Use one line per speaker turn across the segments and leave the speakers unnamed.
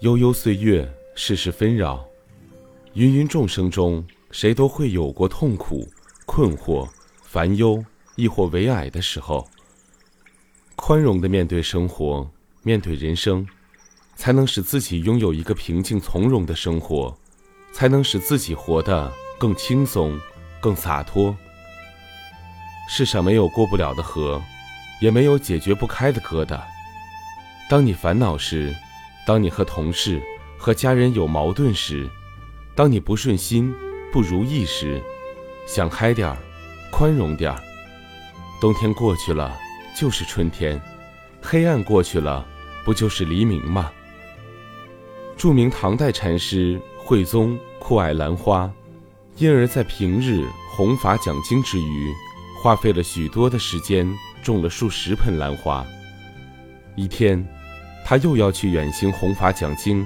悠悠岁月，世事纷扰，芸芸众生中，谁都会有过痛苦、困惑、烦忧，亦或为矮的时候。宽容的面对生活，面对人生，才能使自己拥有一个平静从容的生活，才能使自己活得更轻松、更洒脱。世上没有过不了的河，也没有解决不开的疙瘩。当你烦恼时，当你和同事、和家人有矛盾时，当你不顺心、不如意时，想开点儿，宽容点儿。冬天过去了，就是春天；黑暗过去了，不就是黎明吗？著名唐代禅师慧宗酷爱兰花，因而，在平日弘法讲经之余，花费了许多的时间，种了数十盆兰花。一天。他又要去远行弘法讲经，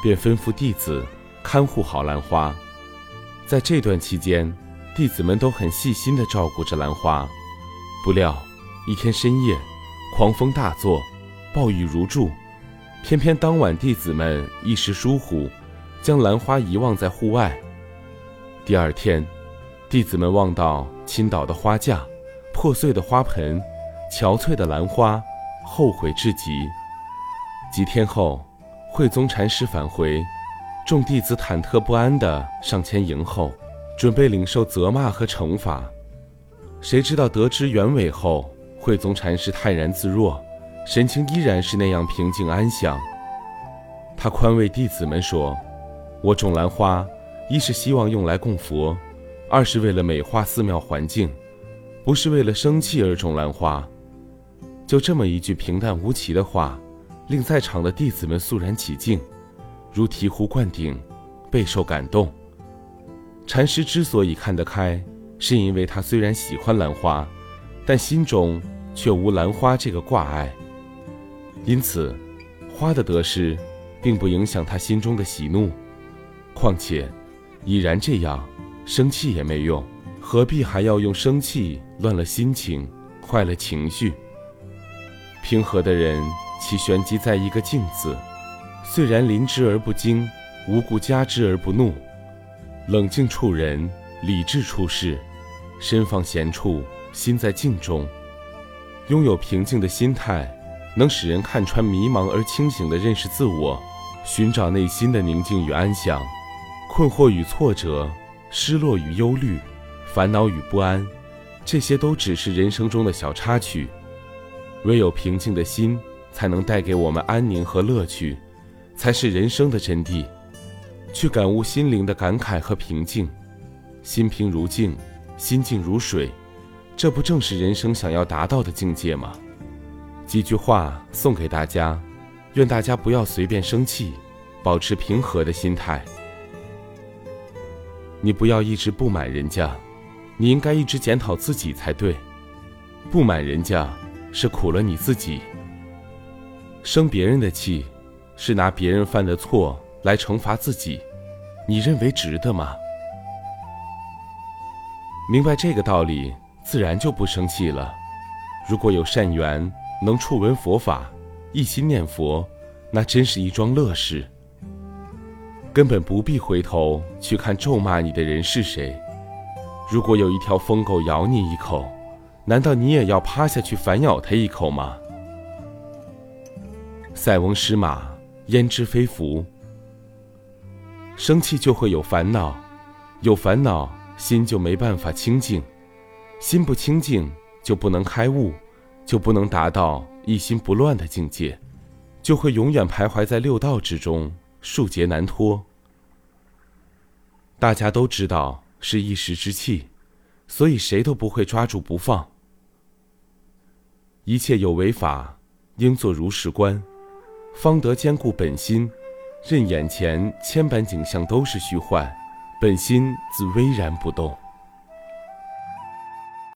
便吩咐弟子看护好兰花。在这段期间，弟子们都很细心地照顾着兰花。不料，一天深夜，狂风大作，暴雨如注。偏偏当晚弟子们一时疏忽，将兰花遗忘在户外。第二天，弟子们望到倾倒的花架、破碎的花盆、憔悴的兰花，后悔至极。几天后，慧宗禅师返回，众弟子忐忑不安地上前迎候，准备领受责骂和惩罚。谁知道得知原委后，慧宗禅师泰然自若，神情依然是那样平静安详。他宽慰弟子们说：“我种兰花，一是希望用来供佛，二是为了美化寺庙环境，不是为了生气而种兰花。”就这么一句平淡无奇的话。令在场的弟子们肃然起敬，如醍醐灌顶，备受感动。禅师之所以看得开，是因为他虽然喜欢兰花，但心中却无兰花这个挂碍。因此，花的得失，并不影响他心中的喜怒。况且，已然这样，生气也没用，何必还要用生气乱了心情，坏了情绪？平和的人。其玄机在一个“静”字，虽然临之而不惊，无故加之而不怒，冷静处人，理智处事，身放闲处，心在静中，拥有平静的心态，能使人看穿迷茫而清醒地认识自我，寻找内心的宁静与安详。困惑与挫折，失落与忧虑，烦恼与不安，这些都只是人生中的小插曲，唯有平静的心。才能带给我们安宁和乐趣，才是人生的真谛。去感悟心灵的感慨和平静，心平如镜，心静如水，这不正是人生想要达到的境界吗？几句话送给大家，愿大家不要随便生气，保持平和的心态。你不要一直不满人家，你应该一直检讨自己才对。不满人家，是苦了你自己。生别人的气，是拿别人犯的错来惩罚自己，你认为值得吗？明白这个道理，自然就不生气了。如果有善缘，能触闻佛法，一心念佛，那真是一桩乐事。根本不必回头去看咒骂你的人是谁。如果有一条疯狗咬你一口，难道你也要趴下去反咬它一口吗？塞翁失马，焉知非福。生气就会有烦恼，有烦恼心就没办法清净，心不清净就不能开悟，就不能达到一心不乱的境界，就会永远徘徊在六道之中，数劫难脱。大家都知道是一时之气，所以谁都不会抓住不放。一切有为法，应作如是观。方得兼顾本心，任眼前千般景象都是虚幻，本心自巍然不动。